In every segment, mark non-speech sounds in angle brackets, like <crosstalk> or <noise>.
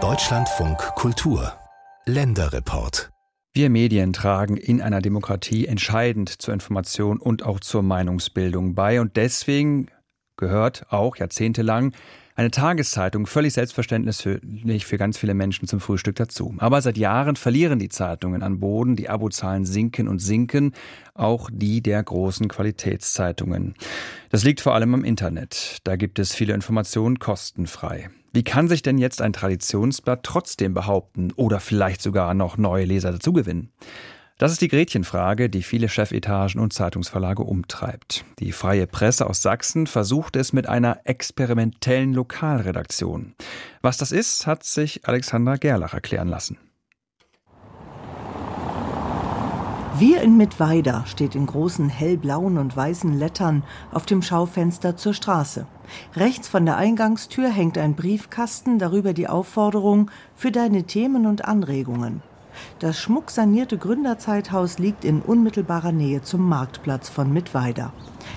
Deutschlandfunk Kultur Länderreport wir Medien tragen in einer Demokratie entscheidend zur Information und auch zur Meinungsbildung bei. Und deswegen gehört auch jahrzehntelang eine Tageszeitung völlig selbstverständlich für ganz viele Menschen zum Frühstück dazu. Aber seit Jahren verlieren die Zeitungen an Boden, die Abozahlen sinken und sinken, auch die der großen Qualitätszeitungen. Das liegt vor allem am Internet. Da gibt es viele Informationen kostenfrei. Wie kann sich denn jetzt ein Traditionsblatt trotzdem behaupten oder vielleicht sogar noch neue Leser dazugewinnen? Das ist die Gretchenfrage, die viele Chefetagen und Zeitungsverlage umtreibt. Die freie Presse aus Sachsen versucht es mit einer experimentellen Lokalredaktion. Was das ist, hat sich Alexandra Gerlach erklären lassen. Wir in Mittweida steht in großen hellblauen und weißen Lettern auf dem Schaufenster zur Straße. Rechts von der Eingangstür hängt ein Briefkasten, darüber die Aufforderung für deine Themen und Anregungen. Das schmucksanierte Gründerzeithaus liegt in unmittelbarer Nähe zum Marktplatz von Mittweida.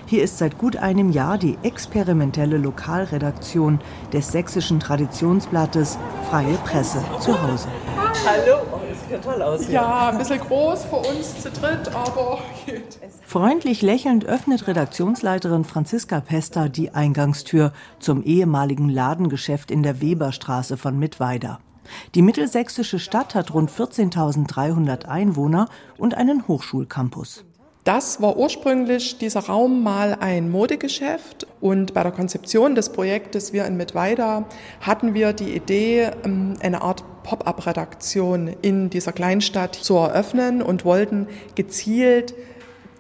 Hier ist seit gut einem Jahr die experimentelle Lokalredaktion des sächsischen Traditionsblattes Freie Presse zu Hause. Hallo, oh, das sieht ja toll aus. Hier. Ja, ein bisschen groß für uns zu dritt, aber geht. Freundlich lächelnd öffnet Redaktionsleiterin Franziska Pester die Eingangstür zum ehemaligen Ladengeschäft in der Weberstraße von Mittweida. Die mittelsächsische Stadt hat rund 14.300 Einwohner und einen Hochschulcampus. Das war ursprünglich dieser Raum mal ein Modegeschäft und bei der Konzeption des Projektes Wir in Mittweida hatten wir die Idee, ähm, eine Art Pop-up-Redaktion in dieser Kleinstadt zu eröffnen und wollten gezielt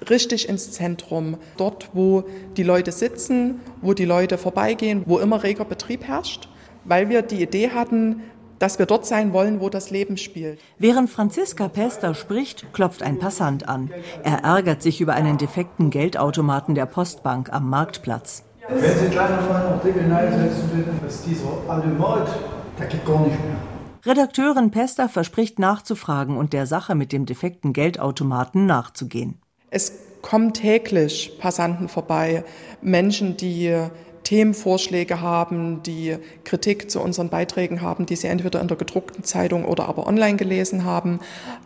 richtig ins Zentrum, dort wo die Leute sitzen, wo die Leute vorbeigehen, wo immer reger Betrieb herrscht, weil wir die Idee hatten, dass wir dort sein wollen, wo das Leben spielt. Während Franziska Pester spricht, klopft ein Passant an. Er ärgert sich über einen defekten Geldautomaten der Postbank am Marktplatz. Wenn Sie gleich nochmal noch Signal setzen würden, dass dieser alte Mord, der geht gar nicht mehr. Redakteurin Pester verspricht nachzufragen und der Sache mit dem defekten Geldautomaten nachzugehen. Es kommen täglich Passanten vorbei, Menschen, die Themenvorschläge haben, die Kritik zu unseren Beiträgen haben, die sie entweder in der gedruckten Zeitung oder aber online gelesen haben,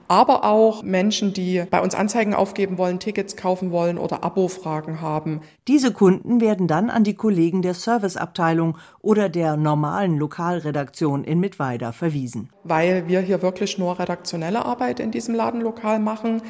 aber auch Menschen, die bei uns Anzeigen aufgeben wollen, Tickets kaufen wollen oder Abo-Fragen haben. Diese Kunden werden dann an die Kollegen der Serviceabteilung oder der normalen Lokalredaktion in Mittweida verwiesen. Weil wir hier wirklich nur redaktionelle Arbeit in diesem Ladenlokal machen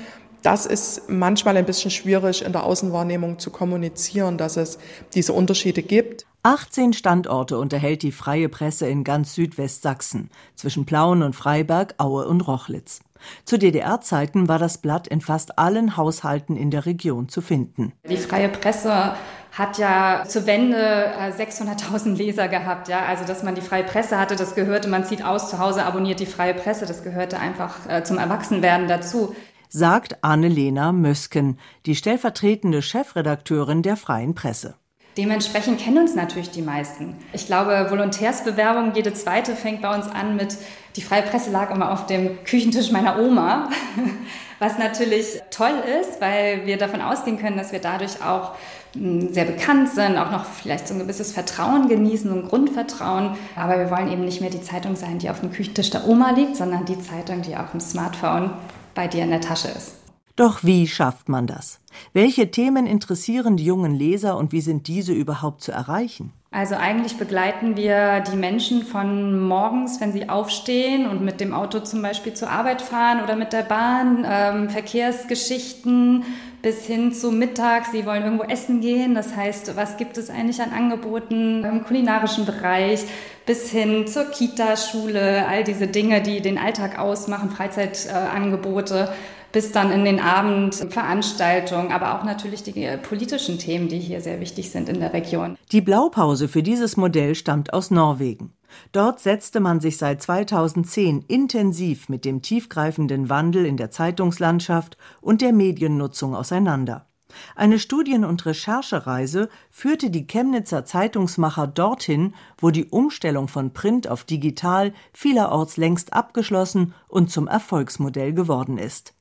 das ist manchmal ein bisschen schwierig in der Außenwahrnehmung zu kommunizieren, dass es diese Unterschiede gibt. 18 Standorte unterhält die freie Presse in ganz Südwestsachsen, zwischen Plauen und Freiberg, Aue und Rochlitz. Zu DDR-Zeiten war das Blatt in fast allen Haushalten in der Region zu finden. Die freie Presse hat ja zur Wende 600.000 äh, Leser gehabt. Ja? Also, dass man die freie Presse hatte, das gehörte, man zieht aus zu Hause, abonniert die freie Presse, das gehörte einfach äh, zum Erwachsenwerden dazu sagt Annelena Mösken, die stellvertretende Chefredakteurin der Freien Presse. Dementsprechend kennen uns natürlich die meisten. Ich glaube, Volontärsbewerbung, jede zweite fängt bei uns an mit, die Freie Presse lag immer auf dem Küchentisch meiner Oma, <laughs> was natürlich toll ist, weil wir davon ausgehen können, dass wir dadurch auch hm, sehr bekannt sind, auch noch vielleicht so ein gewisses Vertrauen genießen, so ein Grundvertrauen. Aber wir wollen eben nicht mehr die Zeitung sein, die auf dem Küchentisch der Oma liegt, sondern die Zeitung, die auf dem Smartphone bei dir in der Tasche ist. Doch wie schafft man das? Welche Themen interessieren die jungen Leser und wie sind diese überhaupt zu erreichen? Also eigentlich begleiten wir die Menschen von morgens, wenn sie aufstehen und mit dem Auto zum Beispiel zur Arbeit fahren oder mit der Bahn, ähm, Verkehrsgeschichten bis hin zu Mittag. Sie wollen irgendwo essen gehen. Das heißt, was gibt es eigentlich an Angeboten im kulinarischen Bereich bis hin zur Kita, Schule, all diese Dinge, die den Alltag ausmachen, Freizeitangebote. Äh, bis dann in den Abend Veranstaltungen, aber auch natürlich die äh, politischen Themen, die hier sehr wichtig sind in der Region. Die Blaupause für dieses Modell stammt aus Norwegen. Dort setzte man sich seit 2010 intensiv mit dem tiefgreifenden Wandel in der Zeitungslandschaft und der Mediennutzung auseinander. Eine Studien- und Recherchereise führte die Chemnitzer Zeitungsmacher dorthin, wo die Umstellung von Print auf digital vielerorts längst abgeschlossen und zum Erfolgsmodell geworden ist.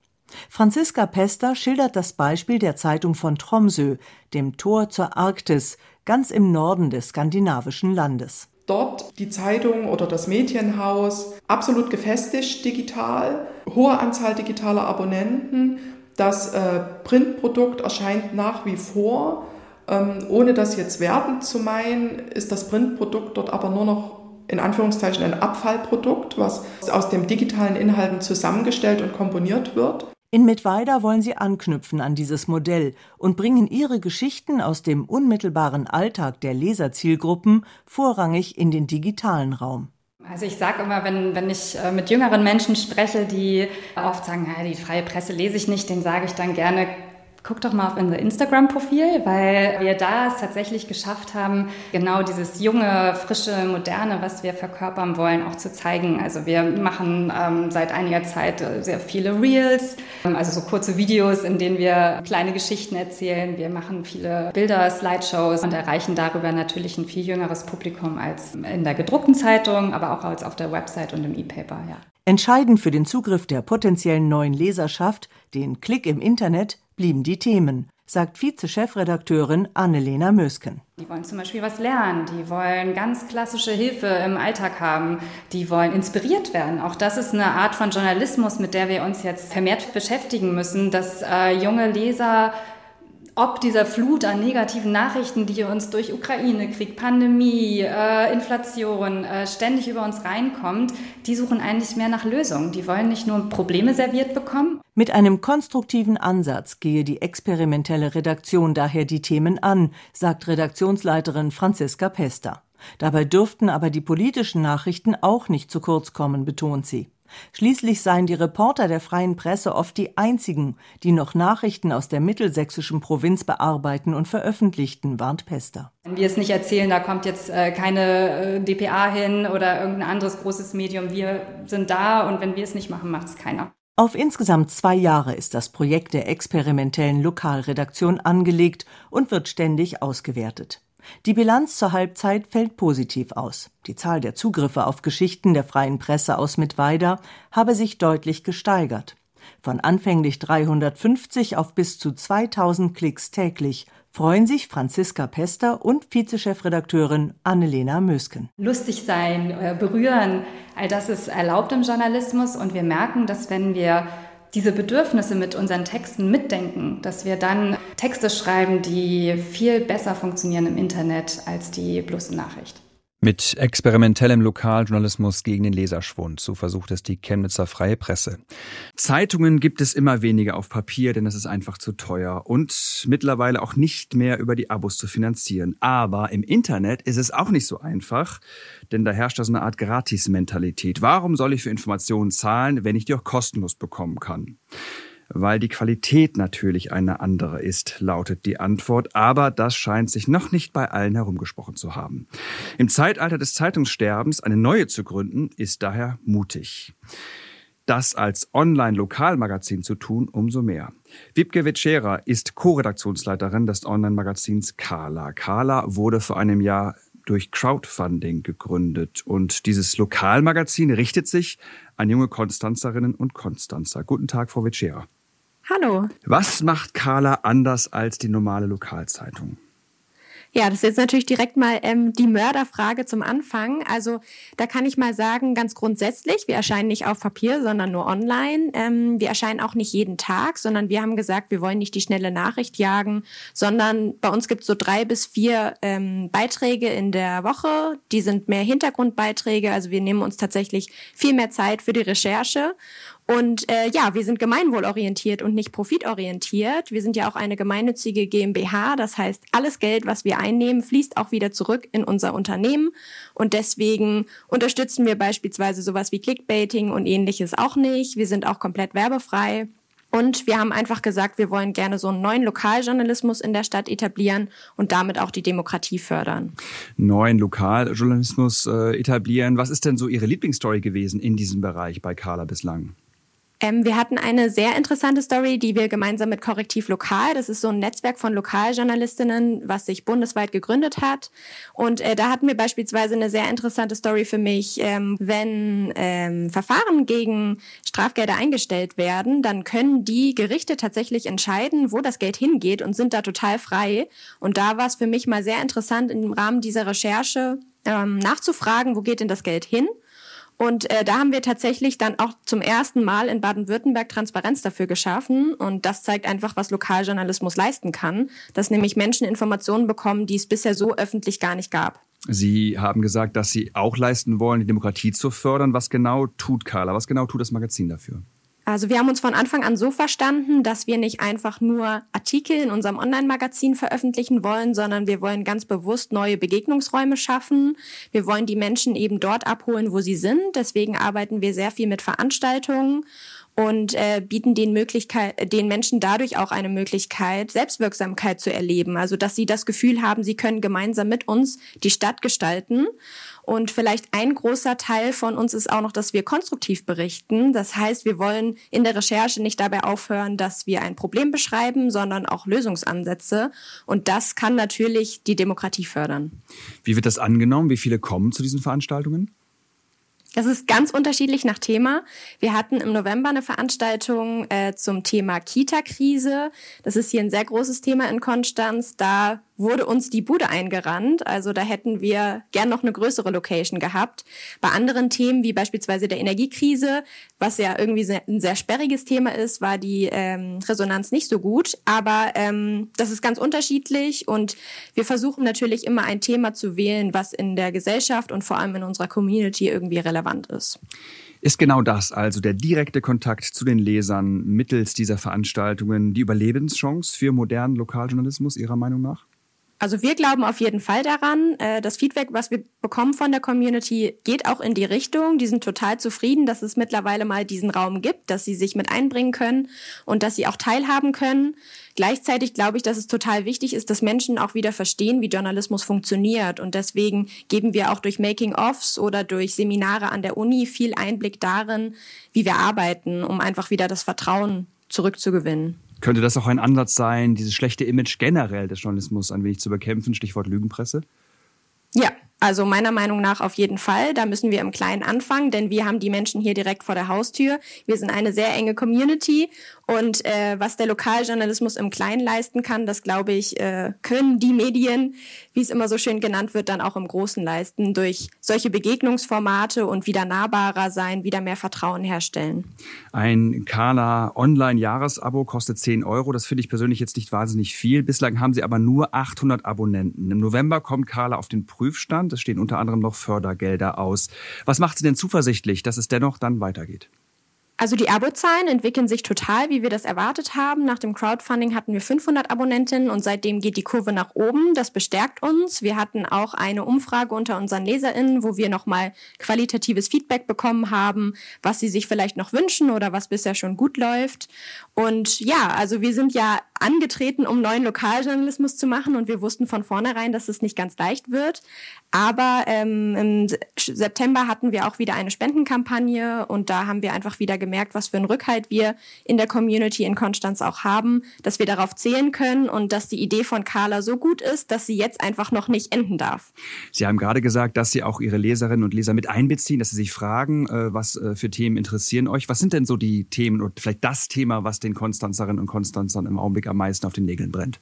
Franziska Pester schildert das Beispiel der Zeitung von Tromsø, dem Tor zur Arktis, ganz im Norden des skandinavischen Landes. Dort die Zeitung oder das Medienhaus absolut gefestigt digital, hohe Anzahl digitaler Abonnenten. Das äh, Printprodukt erscheint nach wie vor. Ähm, ohne das jetzt wertend zu meinen, ist das Printprodukt dort aber nur noch in Anführungszeichen ein Abfallprodukt, was aus den digitalen Inhalten zusammengestellt und komponiert wird. In Mittweida wollen sie anknüpfen an dieses Modell und bringen ihre Geschichten aus dem unmittelbaren Alltag der Leserzielgruppen vorrangig in den digitalen Raum. Also ich sage immer, wenn, wenn ich äh, mit jüngeren Menschen spreche, die oft sagen, die freie Presse lese ich nicht, den sage ich dann gerne, Guck doch mal auf unser Instagram-Profil, weil wir da es tatsächlich geschafft haben, genau dieses junge, frische, moderne, was wir verkörpern wollen, auch zu zeigen. Also wir machen ähm, seit einiger Zeit äh, sehr viele Reels, ähm, also so kurze Videos, in denen wir kleine Geschichten erzählen. Wir machen viele Bilder, Slideshows und erreichen darüber natürlich ein viel jüngeres Publikum als in der gedruckten Zeitung, aber auch als auf der Website und im E-Paper, ja. Entscheidend für den Zugriff der potenziellen neuen Leserschaft, den Klick im Internet, blieben die Themen, sagt Vize-Chefredakteurin Annelena Mösken. Die wollen zum Beispiel was lernen, die wollen ganz klassische Hilfe im Alltag haben, die wollen inspiriert werden. Auch das ist eine Art von Journalismus, mit der wir uns jetzt vermehrt beschäftigen müssen, dass äh, junge Leser ob dieser Flut an negativen Nachrichten, die uns durch Ukraine-Krieg, Pandemie, äh, Inflation äh, ständig über uns reinkommt, die suchen eigentlich mehr nach Lösungen. Die wollen nicht nur Probleme serviert bekommen. Mit einem konstruktiven Ansatz gehe die experimentelle Redaktion daher die Themen an, sagt Redaktionsleiterin Franziska Pester. Dabei dürften aber die politischen Nachrichten auch nicht zu kurz kommen, betont sie. Schließlich seien die Reporter der freien Presse oft die einzigen, die noch Nachrichten aus der mittelsächsischen Provinz bearbeiten und veröffentlichten, warnt Pester. Wenn wir es nicht erzählen, da kommt jetzt äh, keine äh, dpa hin oder irgendein anderes großes Medium. Wir sind da und wenn wir es nicht machen, macht es keiner. Auf insgesamt zwei Jahre ist das Projekt der experimentellen Lokalredaktion angelegt und wird ständig ausgewertet. Die Bilanz zur Halbzeit fällt positiv aus. Die Zahl der Zugriffe auf Geschichten der freien Presse aus Mittweida habe sich deutlich gesteigert. Von anfänglich 350 auf bis zu 2000 Klicks täglich freuen sich Franziska Pester und Vizechefredakteurin Annelena Mösken. Lustig sein, äh, berühren, all das ist erlaubt im Journalismus und wir merken, dass wenn wir diese Bedürfnisse mit unseren Texten mitdenken, dass wir dann Texte schreiben, die viel besser funktionieren im Internet als die bloße Nachricht. Mit experimentellem Lokaljournalismus gegen den Leserschwund, so versucht es die Chemnitzer Freie Presse. Zeitungen gibt es immer weniger auf Papier, denn es ist einfach zu teuer und mittlerweile auch nicht mehr über die Abos zu finanzieren. Aber im Internet ist es auch nicht so einfach, denn da herrscht da so eine Art Gratis-Mentalität. Warum soll ich für Informationen zahlen, wenn ich die auch kostenlos bekommen kann? Weil die Qualität natürlich eine andere ist, lautet die Antwort, aber das scheint sich noch nicht bei allen herumgesprochen zu haben. Im Zeitalter des Zeitungssterbens eine neue zu gründen, ist daher mutig. Das als Online-Lokalmagazin zu tun, umso mehr. Wibke Vetschera ist Co-Redaktionsleiterin des Online-Magazins Kala. Kala wurde vor einem Jahr durch Crowdfunding gegründet und dieses Lokalmagazin richtet sich an junge Konstanzerinnen und Konstanzer. Guten Tag, Frau Vetschera. Hallo. Was macht Carla anders als die normale Lokalzeitung? Ja, das ist jetzt natürlich direkt mal ähm, die Mörderfrage zum Anfang. Also da kann ich mal sagen, ganz grundsätzlich, wir erscheinen nicht auf Papier, sondern nur online. Ähm, wir erscheinen auch nicht jeden Tag, sondern wir haben gesagt, wir wollen nicht die schnelle Nachricht jagen, sondern bei uns gibt es so drei bis vier ähm, Beiträge in der Woche. Die sind mehr Hintergrundbeiträge. Also wir nehmen uns tatsächlich viel mehr Zeit für die Recherche. Und äh, ja, wir sind gemeinwohlorientiert und nicht profitorientiert. Wir sind ja auch eine gemeinnützige GmbH. Das heißt, alles Geld, was wir einnehmen, fließt auch wieder zurück in unser Unternehmen. Und deswegen unterstützen wir beispielsweise sowas wie Clickbaiting und ähnliches auch nicht. Wir sind auch komplett werbefrei. Und wir haben einfach gesagt, wir wollen gerne so einen neuen Lokaljournalismus in der Stadt etablieren und damit auch die Demokratie fördern. Neuen Lokaljournalismus äh, etablieren. Was ist denn so Ihre Lieblingsstory gewesen in diesem Bereich bei Carla bislang? Ähm, wir hatten eine sehr interessante Story, die wir gemeinsam mit Korrektiv Lokal, das ist so ein Netzwerk von Lokaljournalistinnen, was sich bundesweit gegründet hat. Und äh, da hatten wir beispielsweise eine sehr interessante Story für mich. Ähm, wenn ähm, Verfahren gegen Strafgelder eingestellt werden, dann können die Gerichte tatsächlich entscheiden, wo das Geld hingeht und sind da total frei. Und da war es für mich mal sehr interessant, im Rahmen dieser Recherche ähm, nachzufragen, wo geht denn das Geld hin? Und äh, da haben wir tatsächlich dann auch zum ersten Mal in Baden-Württemberg Transparenz dafür geschaffen. Und das zeigt einfach, was Lokaljournalismus leisten kann, dass nämlich Menschen Informationen bekommen, die es bisher so öffentlich gar nicht gab. Sie haben gesagt, dass Sie auch leisten wollen, die Demokratie zu fördern. Was genau tut Carla? Was genau tut das Magazin dafür? Also wir haben uns von Anfang an so verstanden, dass wir nicht einfach nur Artikel in unserem Online-Magazin veröffentlichen wollen, sondern wir wollen ganz bewusst neue Begegnungsräume schaffen. Wir wollen die Menschen eben dort abholen, wo sie sind. Deswegen arbeiten wir sehr viel mit Veranstaltungen und äh, bieten den, Möglichkeit, den Menschen dadurch auch eine Möglichkeit, Selbstwirksamkeit zu erleben. Also dass sie das Gefühl haben, sie können gemeinsam mit uns die Stadt gestalten. Und vielleicht ein großer Teil von uns ist auch noch, dass wir konstruktiv berichten. Das heißt, wir wollen in der Recherche nicht dabei aufhören, dass wir ein Problem beschreiben, sondern auch Lösungsansätze. Und das kann natürlich die Demokratie fördern. Wie wird das angenommen? Wie viele kommen zu diesen Veranstaltungen? Das ist ganz unterschiedlich nach Thema. Wir hatten im November eine Veranstaltung äh, zum Thema Kita-Krise. Das ist hier ein sehr großes Thema in Konstanz. Da wurde uns die Bude eingerannt. Also da hätten wir gern noch eine größere Location gehabt. Bei anderen Themen, wie beispielsweise der Energiekrise, was ja irgendwie ein sehr sperriges Thema ist, war die ähm, Resonanz nicht so gut. Aber ähm, das ist ganz unterschiedlich und wir versuchen natürlich immer ein Thema zu wählen, was in der Gesellschaft und vor allem in unserer Community irgendwie relevant ist. Ist genau das, also der direkte Kontakt zu den Lesern mittels dieser Veranstaltungen, die Überlebenschance für modernen Lokaljournalismus Ihrer Meinung nach? Also wir glauben auf jeden Fall daran. Äh, das Feedback, was wir bekommen von der Community, geht auch in die Richtung. Die sind total zufrieden, dass es mittlerweile mal diesen Raum gibt, dass sie sich mit einbringen können und dass sie auch teilhaben können. Gleichzeitig glaube ich, dass es total wichtig ist, dass Menschen auch wieder verstehen, wie Journalismus funktioniert. Und deswegen geben wir auch durch Making-ofs oder durch Seminare an der Uni viel Einblick darin, wie wir arbeiten, um einfach wieder das Vertrauen zurückzugewinnen. Könnte das auch ein Ansatz sein, dieses schlechte Image generell des Journalismus ein wenig zu bekämpfen? Stichwort Lügenpresse? Ja, also meiner Meinung nach auf jeden Fall. Da müssen wir im Kleinen anfangen, denn wir haben die Menschen hier direkt vor der Haustür. Wir sind eine sehr enge Community und äh, was der Lokaljournalismus im Kleinen leisten kann, das glaube ich, äh, können die Medien, wie es immer so schön genannt wird, dann auch im Großen leisten, durch solche Begegnungsformate und wieder nahbarer sein, wieder mehr Vertrauen herstellen. Ein Kala Online-Jahresabo kostet 10 Euro. Das finde ich persönlich jetzt nicht wahnsinnig viel. Bislang haben sie aber nur 800 Abonnenten. Im November kommt Kala auf den Prüfstand. Es stehen unter anderem noch Fördergelder aus. Was macht Sie denn zuversichtlich, dass es dennoch dann weitergeht? Also die Abozahlen entwickeln sich total, wie wir das erwartet haben. Nach dem Crowdfunding hatten wir 500 Abonnentinnen und seitdem geht die Kurve nach oben. Das bestärkt uns. Wir hatten auch eine Umfrage unter unseren LeserInnen, wo wir nochmal qualitatives Feedback bekommen haben, was sie sich vielleicht noch wünschen oder was bisher schon gut läuft. Und ja, also wir sind ja angetreten, um neuen Lokaljournalismus zu machen und wir wussten von vornherein, dass es nicht ganz leicht wird. Aber ähm, im September hatten wir auch wieder eine Spendenkampagne und da haben wir einfach wieder gemerkt, was für einen Rückhalt wir in der Community in Konstanz auch haben, dass wir darauf zählen können und dass die Idee von Carla so gut ist, dass sie jetzt einfach noch nicht enden darf. Sie haben gerade gesagt, dass Sie auch Ihre Leserinnen und Leser mit einbeziehen, dass Sie sich fragen, äh, was äh, für Themen interessieren euch. Was sind denn so die Themen und vielleicht das Thema, was den Konstanzerinnen und Konstanzern im Augenblick am meisten auf den Nägeln brennt?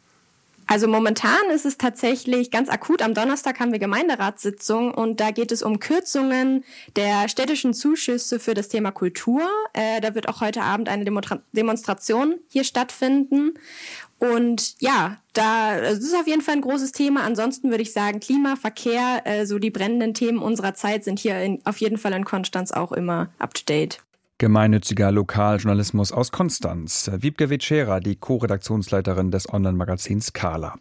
Also momentan ist es tatsächlich ganz akut. Am Donnerstag haben wir Gemeinderatssitzung und da geht es um Kürzungen der städtischen Zuschüsse für das Thema Kultur. Äh, da wird auch heute Abend eine Demonstra Demonstration hier stattfinden. Und ja, da das ist auf jeden Fall ein großes Thema. Ansonsten würde ich sagen, Klima, Verkehr, äh, so die brennenden Themen unserer Zeit sind hier in, auf jeden Fall in Konstanz auch immer up to date. Gemeinnütziger Lokaljournalismus aus Konstanz. Wiebke Witschera, die Co-Redaktionsleiterin des Online-Magazins Kala.